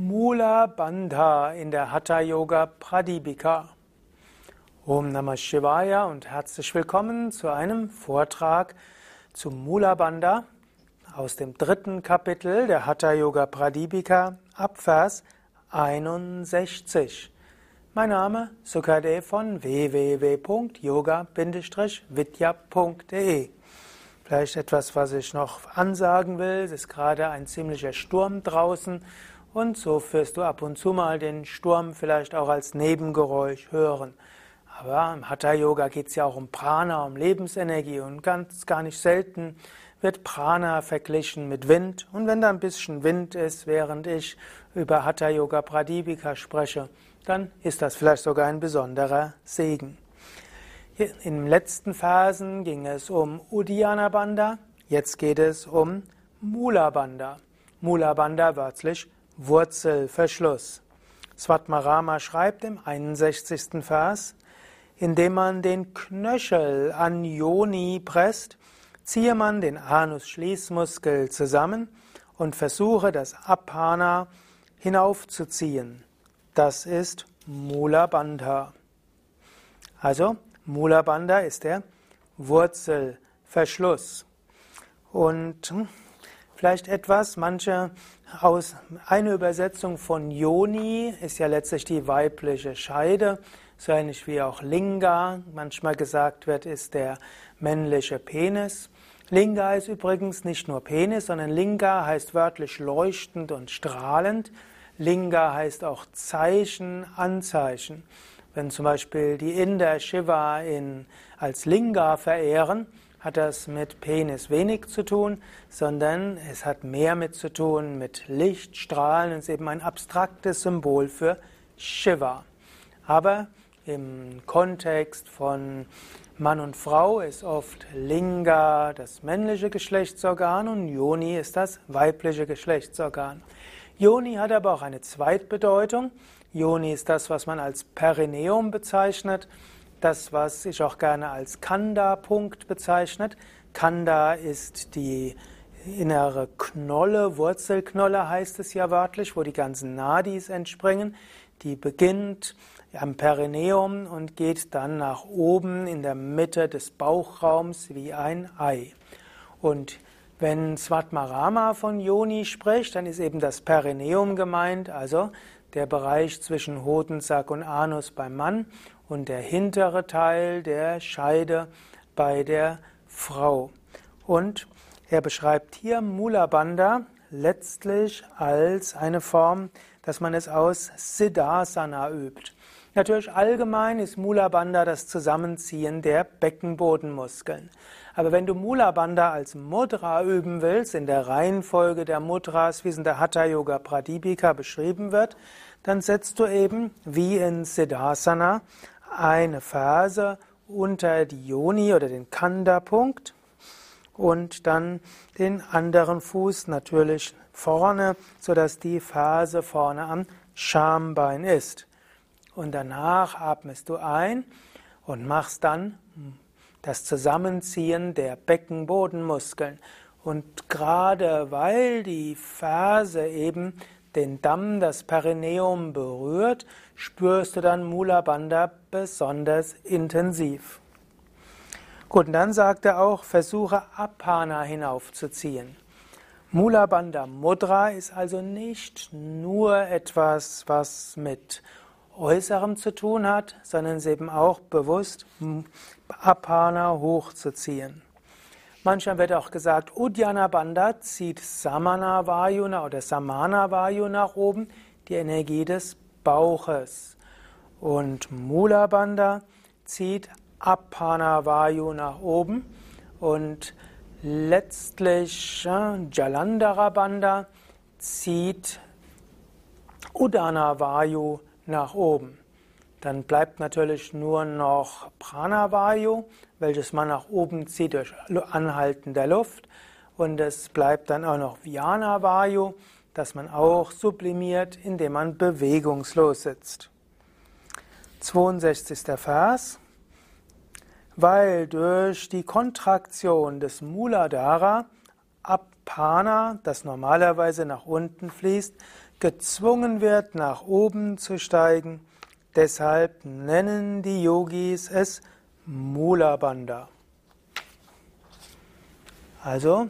Mula Bandha in der Hatha Yoga Pradipika. Om Namah Shivaya und herzlich willkommen zu einem Vortrag zum Mula Bandha aus dem dritten Kapitel der Hatha Yoga Pradipika ab Vers 61. Mein Name Sukade von www.yoga-vidya.de Vielleicht etwas, was ich noch ansagen will. Es ist gerade ein ziemlicher Sturm draußen und so wirst du ab und zu mal den Sturm vielleicht auch als Nebengeräusch hören. Aber im Hatha Yoga geht es ja auch um Prana, um Lebensenergie und ganz gar nicht selten wird Prana verglichen mit Wind. Und wenn da ein bisschen Wind ist, während ich über Hatha Yoga Pradipika spreche, dann ist das vielleicht sogar ein besonderer Segen. In den letzten Phasen ging es um Uddiyana Bandha, jetzt geht es um Mula Bandha. Mula Bandha wörtlich Wurzelverschluss. Svatmarama schreibt im 61. Vers, indem man den Knöchel an Yoni presst, ziehe man den Anus-Schließmuskel zusammen und versuche das Apana hinaufzuziehen. Das ist Mula Bandha. Also Mula Bandha ist der Wurzelverschluss. Und hm, vielleicht etwas, manche aus, eine Übersetzung von Yoni ist ja letztlich die weibliche Scheide, so ähnlich wie auch Linga manchmal gesagt wird, ist der männliche Penis. Linga ist übrigens nicht nur Penis, sondern Linga heißt wörtlich leuchtend und strahlend. Linga heißt auch Zeichen, Anzeichen. Wenn zum Beispiel die Inder Shiva in, als Linga verehren, hat das mit Penis wenig zu tun, sondern es hat mehr mit zu tun mit Licht, Strahlen. Es ist eben ein abstraktes Symbol für Shiva. Aber im Kontext von Mann und Frau ist oft Linga das männliche Geschlechtsorgan und Yoni ist das weibliche Geschlechtsorgan. Yoni hat aber auch eine Zweitbedeutung. Yoni ist das, was man als Perineum bezeichnet, das, was ich auch gerne als Kanda-Punkt bezeichnet. Kanda ist die innere Knolle, Wurzelknolle heißt es ja wörtlich, wo die ganzen Nadis entspringen. Die beginnt am Perineum und geht dann nach oben in der Mitte des Bauchraums wie ein Ei. Und wenn Svatmarama von Yoni spricht, dann ist eben das Perineum gemeint, also der Bereich zwischen Hodensack und Anus beim Mann und der hintere Teil der Scheide bei der Frau. Und er beschreibt hier Mula Bandha letztlich als eine Form, dass man es aus Siddhasana übt. Natürlich allgemein ist Mula Bandha das Zusammenziehen der Beckenbodenmuskeln. Aber wenn du Mula Bandha als Mudra üben willst, in der Reihenfolge der Mudras, wie es in der Hatha Yoga Pradipika beschrieben wird, dann setzt du eben wie in Siddhasana eine Ferse unter die Yoni oder den Kanda-Punkt und dann den anderen Fuß natürlich vorne, sodass die Ferse vorne am Schambein ist. Und danach atmest du ein und machst dann das Zusammenziehen der Beckenbodenmuskeln. Und gerade weil die Ferse eben den Damm, das Perineum berührt, spürst du dann Mula Bandha besonders intensiv. Gut, und dann sagt er auch, versuche Apana hinaufzuziehen. Mula Bandha Mudra ist also nicht nur etwas, was mit Äußerem zu tun hat, sondern es eben auch bewusst Apana hochzuziehen. Manchmal wird auch gesagt, Uddiyana Bandha zieht Samana Vayuna oder Samana Vayu nach oben, die Energie des Bauches. Und Mula Bandha zieht Apana Vayu nach oben und letztlich Jalandhara Bandha zieht Udana Vayu nach oben. Dann bleibt natürlich nur noch Pranavayu, welches man nach oben zieht durch Anhalten der Luft. Und es bleibt dann auch noch Vyanavayu, das man auch sublimiert, indem man bewegungslos sitzt. 62. Vers. Weil durch die Kontraktion des Muladhara Apana, das normalerweise nach unten fließt, gezwungen wird, nach oben zu steigen. Deshalb nennen die Yogis es Mula Bandha. Also,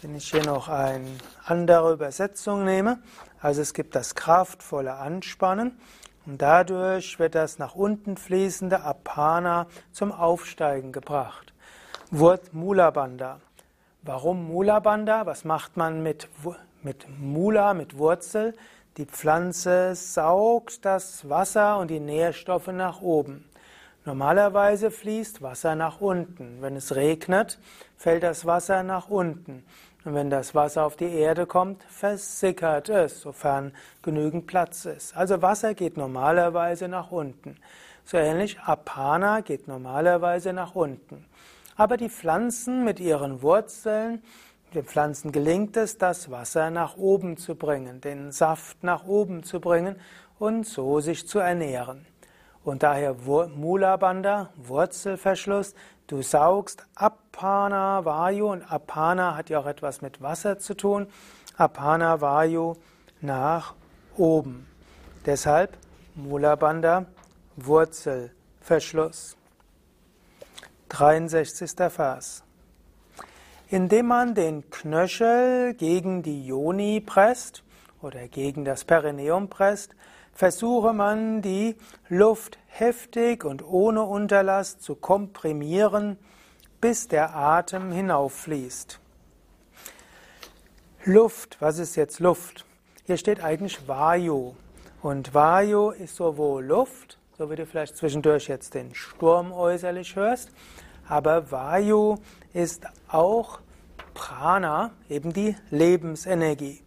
wenn ich hier noch eine andere Übersetzung nehme, also es gibt das kraftvolle Anspannen und dadurch wird das nach unten fließende Apana zum Aufsteigen gebracht. Wort Mula Bandha. Warum Mula Bandha? Was macht man mit, mit Mula, mit Wurzel? Die Pflanze saugt das Wasser und die Nährstoffe nach oben. Normalerweise fließt Wasser nach unten. Wenn es regnet, fällt das Wasser nach unten. Und wenn das Wasser auf die Erde kommt, versickert es, sofern genügend Platz ist. Also Wasser geht normalerweise nach unten. So ähnlich Apana geht normalerweise nach unten. Aber die Pflanzen mit ihren Wurzeln, den Pflanzen gelingt es, das Wasser nach oben zu bringen, den Saft nach oben zu bringen und so sich zu ernähren. Und daher Mula Bandha, Wurzelverschluss, du saugst Apana Vayu und Apana hat ja auch etwas mit Wasser zu tun. Apana Vayu nach oben. Deshalb Mula Bandha, Wurzelverschluss. 63. Vers. Indem man den Knöchel gegen die Joni presst oder gegen das Perineum presst, versuche man die Luft heftig und ohne Unterlass zu komprimieren, bis der Atem hinauffließt. Luft, was ist jetzt Luft? Hier steht eigentlich Vayu. Und Vayu ist sowohl Luft, so wie du vielleicht zwischendurch jetzt den Sturm äußerlich hörst, aber Vayu ist auch Prana, eben die Lebensenergie.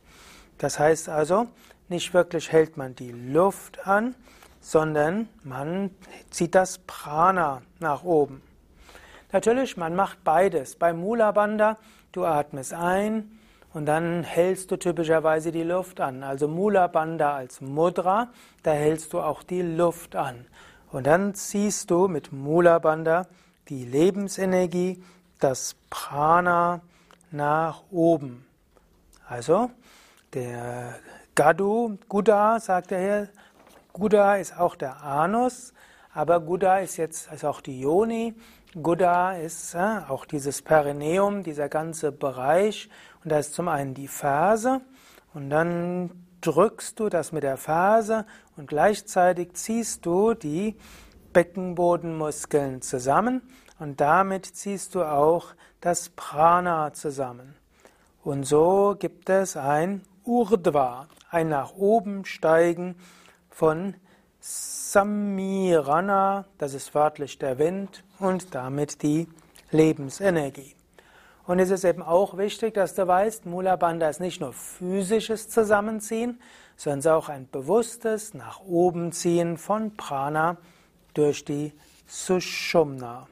Das heißt also, nicht wirklich hält man die Luft an, sondern man zieht das Prana nach oben. Natürlich, man macht beides. Beim Mula Bandha, du atmest ein und dann hältst du typischerweise die Luft an. Also Mula Bandha als Mudra, da hältst du auch die Luft an. Und dann ziehst du mit Mula Bandha die Lebensenergie, das Prana nach oben. Also der Gadu, Guda, sagt er hier, Guda ist auch der Anus, aber Guda ist jetzt ist auch die Yoni. Guda ist äh, auch dieses Perineum, dieser ganze Bereich. Und da ist zum einen die Ferse und dann drückst du das mit der Ferse und gleichzeitig ziehst du die Beckenbodenmuskeln zusammen und damit ziehst du auch das Prana zusammen. Und so gibt es ein Urdhva, ein nach oben steigen von Samirana, das ist wörtlich der Wind und damit die Lebensenergie. Und es ist eben auch wichtig, dass du weißt, Mula Bandha ist nicht nur physisches Zusammenziehen, sondern auch ein bewusstes nach oben ziehen von Prana durch die Sushumna.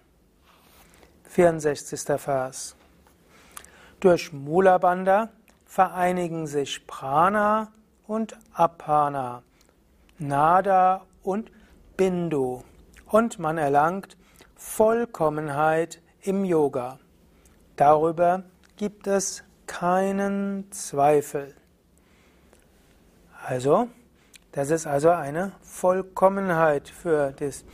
64. Vers. Durch Mula Bandha vereinigen sich Prana und Apana, Nada und Bindu und man erlangt Vollkommenheit im Yoga. Darüber gibt es keinen Zweifel. Also, das ist also eine Vollkommenheit für das.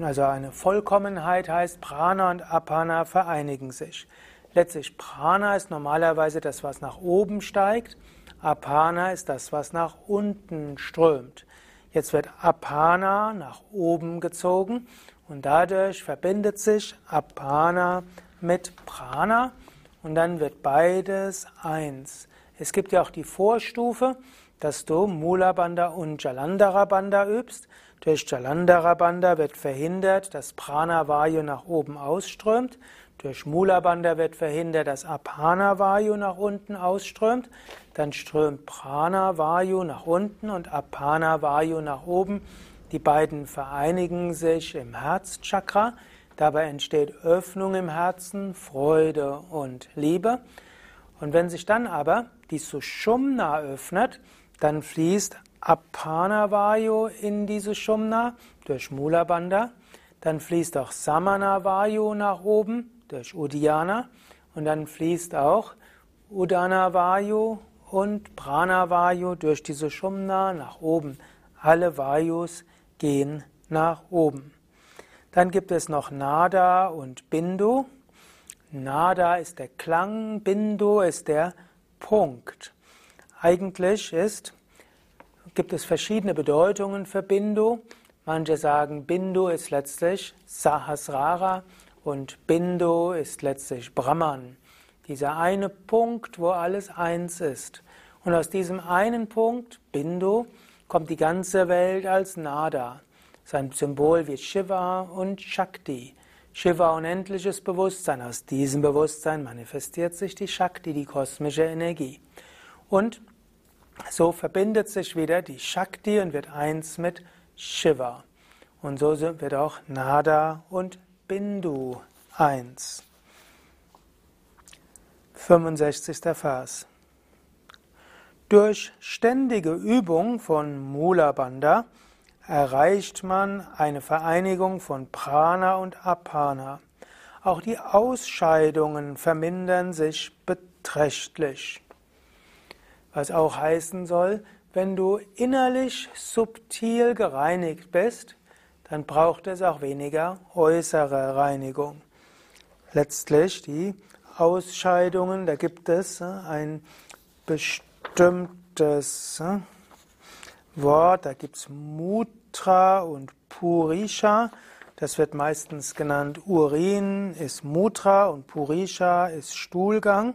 Also eine Vollkommenheit heißt, Prana und Apana vereinigen sich. Letztlich Prana ist normalerweise das, was nach oben steigt. Apana ist das, was nach unten strömt. Jetzt wird Apana nach oben gezogen und dadurch verbindet sich Apana mit Prana und dann wird beides eins. Es gibt ja auch die Vorstufe, dass du Mula Bandha und Jalandhara Bandha übst. Durch Jalandhara Bandha wird verhindert, dass Prana Vayu nach oben ausströmt. Durch Mula Bandha wird verhindert, dass Apana Vayu nach unten ausströmt. Dann strömt Prana Vayu nach unten und Apana Vayu nach oben. Die beiden vereinigen sich im Herzchakra. Dabei entsteht Öffnung im Herzen, Freude und Liebe. Und wenn sich dann aber die Sushumna öffnet, dann fließt Apana Vayu in diese Shumna durch Mula Bandha. Dann fließt auch Samana Vayu nach oben durch Uddiyana und dann fließt auch Udana Vayu und Pranavayu durch die Sushumna nach oben. Alle Vayus gehen nach oben. Dann gibt es noch Nada und Bindu. Nada ist der Klang, Bindu ist der Punkt. Eigentlich ist, gibt es verschiedene Bedeutungen für Bindu. Manche sagen, Bindu ist letztlich Sahasrara und Bindu ist letztlich Brahman. Dieser eine Punkt, wo alles eins ist. Und aus diesem einen Punkt, Bindu, kommt die ganze Welt als Nada. Sein Symbol wie Shiva und Shakti. Shiva unendliches Bewusstsein. Aus diesem Bewusstsein manifestiert sich die Shakti, die kosmische Energie. Und so verbindet sich wieder die Shakti und wird eins mit Shiva. Und so wird auch Nada und Bindu eins. 65. Vers. Durch ständige Übung von Mula Bandha erreicht man eine Vereinigung von Prana und Apana. Auch die Ausscheidungen vermindern sich beträchtlich. Was auch heißen soll, wenn du innerlich subtil gereinigt bist, dann braucht es auch weniger äußere Reinigung. Letztlich die Ausscheidungen, da gibt es äh, ein bestimmtes äh, Wort, da gibt es Mutra und Purisha. Das wird meistens genannt Urin ist Mutra und Purisha ist Stuhlgang.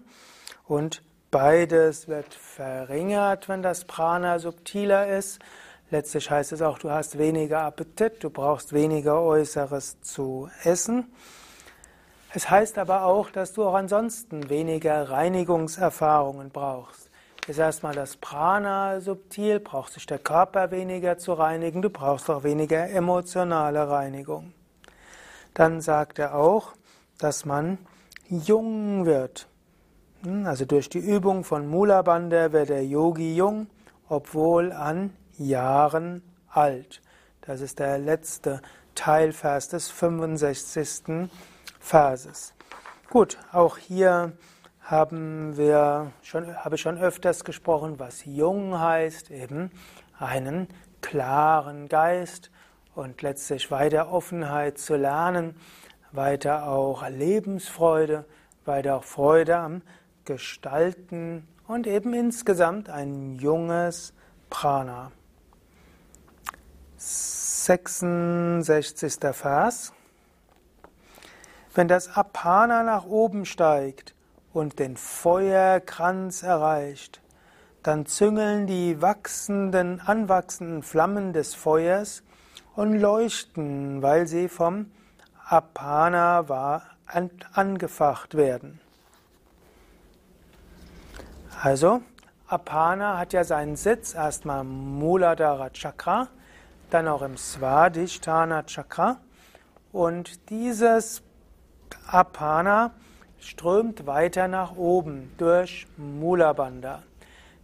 Und beides wird verringert, wenn das Prana subtiler ist. Letztlich heißt es auch, du hast weniger Appetit, du brauchst weniger Äußeres zu essen. Es heißt aber auch, dass du auch ansonsten weniger Reinigungserfahrungen brauchst. Ist erstmal das Prana subtil, braucht sich der Körper weniger zu reinigen, du brauchst auch weniger emotionale Reinigung. Dann sagt er auch, dass man jung wird. Hm, also durch die Übung von Mula Bandha wird der Yogi jung, obwohl an Jahren alt. Das ist der letzte Teilvers des 65. Verses. Gut, auch hier haben wir schon, habe ich schon öfters gesprochen, was jung heißt, eben einen klaren Geist und letztlich weiter Offenheit zu lernen, weiter auch Lebensfreude, weiter auch Freude am Gestalten und eben insgesamt ein junges Prana. 66. Vers. Wenn das Apana nach oben steigt und den Feuerkranz erreicht, dann züngeln die wachsenden, anwachsenden Flammen des Feuers und leuchten, weil sie vom Apana war, angefacht werden. Also, Apana hat ja seinen Sitz erstmal im Muladhara Chakra, dann auch im Svadhisthana Chakra und dieses Apana strömt weiter nach oben durch Mula Bandha.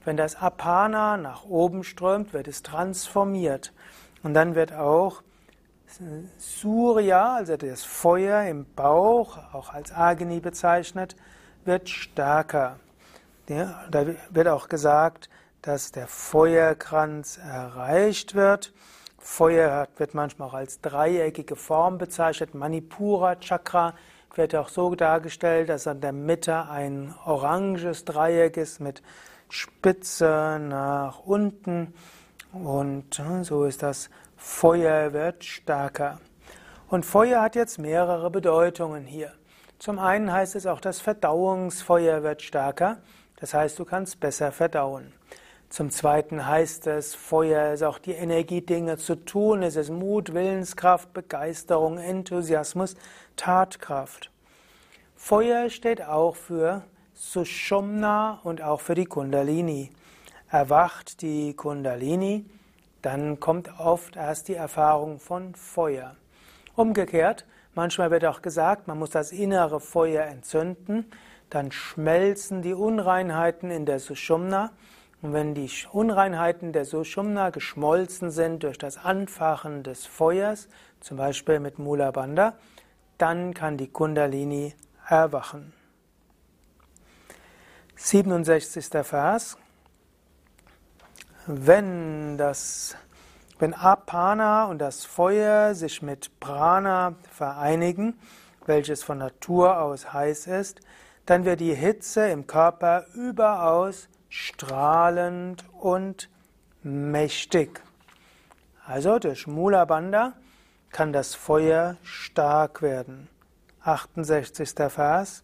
Wenn das Apana nach oben strömt, wird es transformiert. Und dann wird auch Surya, also das Feuer im Bauch, auch als Agni bezeichnet, wird stärker. Da wird auch gesagt, dass der Feuerkranz erreicht wird. Feuer wird manchmal auch als dreieckige Form bezeichnet. Manipura Chakra wird auch so dargestellt, dass an der Mitte ein oranges Dreieck ist mit Spitze nach unten und äh, so ist das Feuer wird stärker. Und Feuer hat jetzt mehrere Bedeutungen hier. Zum einen heißt es auch, das Verdauungsfeuer wird stärker, das heißt, du kannst besser verdauen. Zum Zweiten heißt es, Feuer ist auch die Energie, Dinge zu tun. Es ist Mut, Willenskraft, Begeisterung, Enthusiasmus, Tatkraft. Feuer steht auch für Sushumna und auch für die Kundalini. Erwacht die Kundalini, dann kommt oft erst die Erfahrung von Feuer. Umgekehrt, manchmal wird auch gesagt, man muss das innere Feuer entzünden, dann schmelzen die Unreinheiten in der Sushumna und wenn die Unreinheiten der Sushumna geschmolzen sind durch das Anfachen des Feuers, zum Beispiel mit Mula Bandha, dann kann die Kundalini erwachen. 67. Vers. Wenn das, wenn Apana und das Feuer sich mit Prana vereinigen, welches von Natur aus heiß ist, dann wird die Hitze im Körper überaus strahlend und mächtig. Also durch Mula Bandha kann das Feuer stark werden. 68. Vers.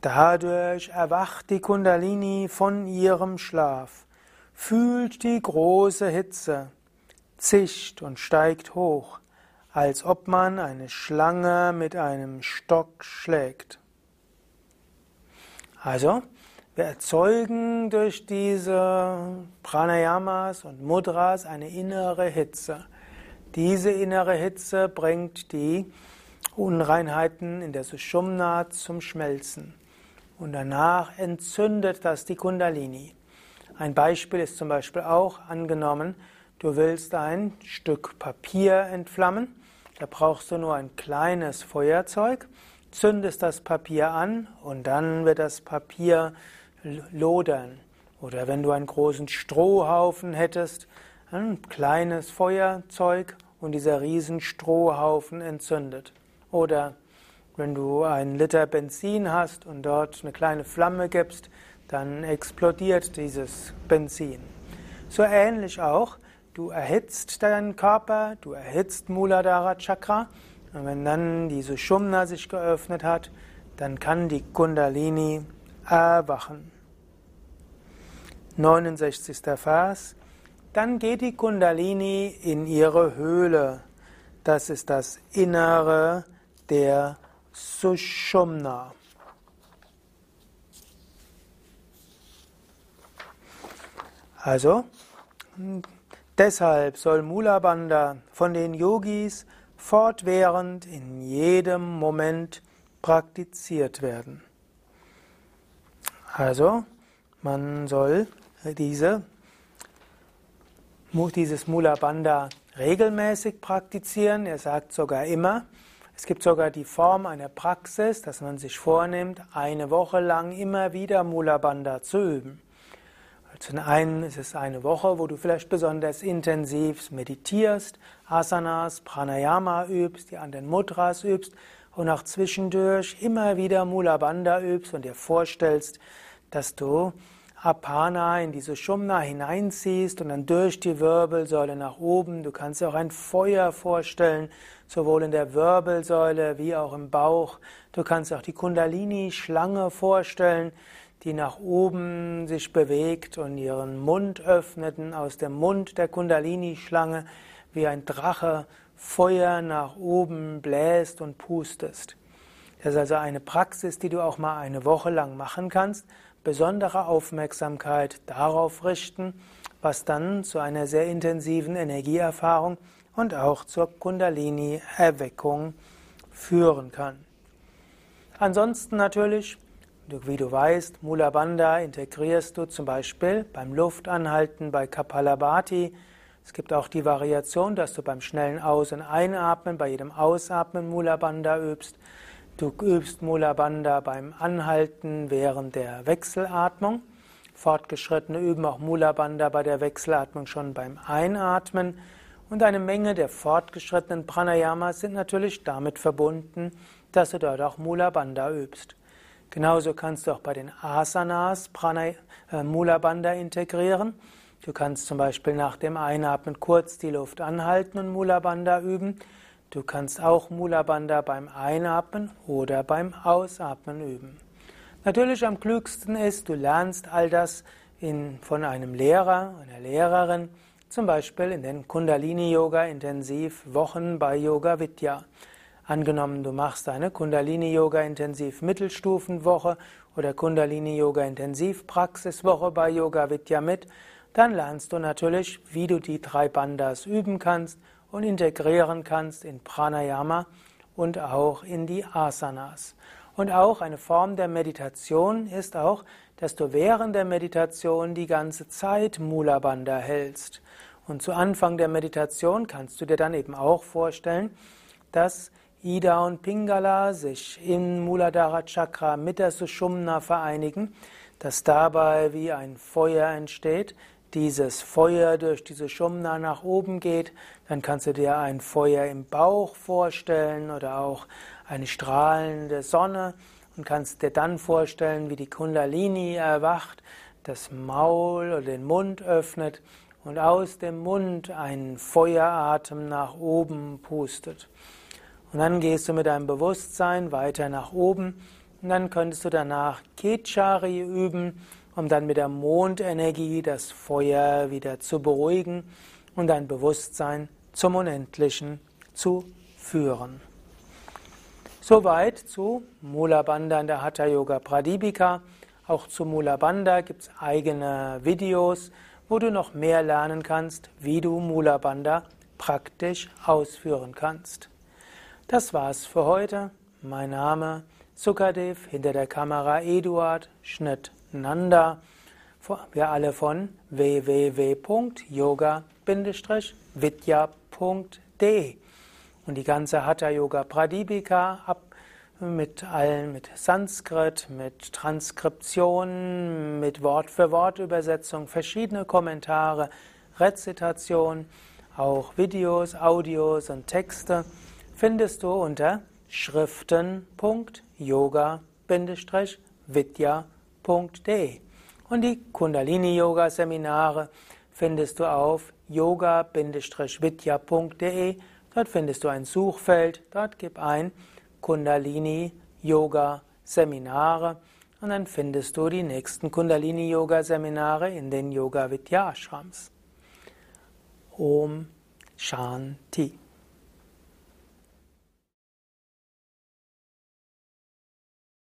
Dadurch erwacht die Kundalini von ihrem Schlaf, fühlt die große Hitze, zischt und steigt hoch, als ob man eine Schlange mit einem Stock schlägt. Also, wir erzeugen durch diese Pranayamas und Mudras eine innere Hitze. Diese innere Hitze bringt die Unreinheiten in der Sushumna zum Schmelzen. Und danach entzündet das die Kundalini. Ein Beispiel ist zum Beispiel auch angenommen, du willst ein Stück Papier entflammen. Da brauchst du nur ein kleines Feuerzeug, zündest das Papier an und dann wird das Papier lodern. Oder wenn du einen großen Strohhaufen hättest, ein kleines Feuerzeug und dieser riesen Strohhaufen entzündet. Oder wenn du einen Liter Benzin hast und dort eine kleine Flamme gibst, dann explodiert dieses Benzin. So ähnlich auch, du erhitzt deinen Körper, du erhitzt Muladhara Chakra und wenn dann diese Shumna sich geöffnet hat, dann kann die Kundalini erwachen. 69. Vers. Dann geht die Kundalini in ihre Höhle. Das ist das Innere der Sushumna. Also, deshalb soll Mula Bandha von den Yogis fortwährend in jedem Moment praktiziert werden. Also, man soll diese, dieses Mula Bandha regelmäßig praktizieren. Er sagt sogar immer, es gibt sogar die Form einer Praxis, dass man sich vornimmt, eine Woche lang immer wieder Mula Bandha zu üben. Zum einen ist es eine Woche, wo du vielleicht besonders intensiv meditierst, Asanas, Pranayama übst, die anderen Mudras übst und auch zwischendurch immer wieder Mula Bandha übst und dir vorstellst, dass du Apana in diese Shumna hineinziehst und dann durch die Wirbelsäule nach oben. Du kannst dir auch ein Feuer vorstellen, sowohl in der Wirbelsäule wie auch im Bauch. Du kannst auch die Kundalini-Schlange vorstellen, die nach oben sich bewegt und ihren Mund öffnet aus dem Mund der Kundalini-Schlange wie ein Drache Feuer nach oben bläst und pustest. Das ist also eine Praxis, die du auch mal eine Woche lang machen kannst, besondere Aufmerksamkeit darauf richten, was dann zu einer sehr intensiven Energieerfahrung und auch zur Kundalini-Erweckung führen kann. Ansonsten natürlich, wie du weißt, Mula Bandha integrierst du zum Beispiel beim Luftanhalten bei Kapalabhati. Es gibt auch die Variation, dass du beim schnellen Aus- und Einatmen, bei jedem Ausatmen Mula Bandha übst. Du übst Mula Bandha beim Anhalten während der Wechselatmung. Fortgeschrittene üben auch Mula Bandha bei der Wechselatmung schon beim Einatmen. Und eine Menge der fortgeschrittenen Pranayamas sind natürlich damit verbunden, dass du dort auch Mula Bandha übst. Genauso kannst du auch bei den Asanas Pranay äh, Mula Bandha integrieren. Du kannst zum Beispiel nach dem Einatmen kurz die Luft anhalten und Mula Bandha üben. Du kannst auch Mula Bandha beim Einatmen oder beim Ausatmen üben. Natürlich am klügsten ist, du lernst all das in, von einem Lehrer, einer Lehrerin, zum Beispiel in den Kundalini-Yoga intensiv Wochen bei Yoga Vidya. Angenommen, du machst eine Kundalini-Yoga intensiv Mittelstufenwoche oder Kundalini-Yoga intensiv Praxiswoche bei Yoga Vidya mit, dann lernst du natürlich, wie du die drei Bandas üben kannst und integrieren kannst in Pranayama und auch in die Asanas. Und auch eine Form der Meditation ist auch, dass du während der Meditation die ganze Zeit Mula Bandha hältst. Und zu Anfang der Meditation kannst du dir dann eben auch vorstellen, dass Ida und Pingala sich in Muladhara Chakra mit der Sushumna vereinigen, dass dabei wie ein Feuer entsteht, dieses Feuer durch diese Shumna nach oben geht, dann kannst du dir ein Feuer im Bauch vorstellen oder auch eine strahlende Sonne und kannst dir dann vorstellen, wie die Kundalini erwacht, das Maul oder den Mund öffnet und aus dem Mund einen Feueratem nach oben pustet. Und dann gehst du mit deinem Bewusstsein weiter nach oben und dann könntest du danach Kechari üben, um dann mit der Mondenergie das Feuer wieder zu beruhigen und dein Bewusstsein zum Unendlichen zu führen. Soweit zu Mula Bandha in der Hatha Yoga Pradipika. Auch zu Mula Bandha gibt es eigene Videos, wo du noch mehr lernen kannst, wie du Mula Bandha praktisch ausführen kannst. Das war's für heute. Mein Name Sukadev, hinter der Kamera Eduard, Schnitt Nanda. Wir alle von www.yoga-vidya.de und die ganze Hatha Yoga Pradipika ab mit allen, mit Sanskrit, mit Transkription, mit Wort für Wort Übersetzung, verschiedene Kommentare, Rezitation, auch Videos, Audios und Texte findest du unter schriften.yoga-vidya.de und die Kundalini Yoga Seminare findest du auf yoga-vidya.de Dort findest du ein Suchfeld, dort gib ein Kundalini Yoga Seminare und dann findest du die nächsten Kundalini Yoga Seminare in den Yoga Vidya Ashrams. Om Shanti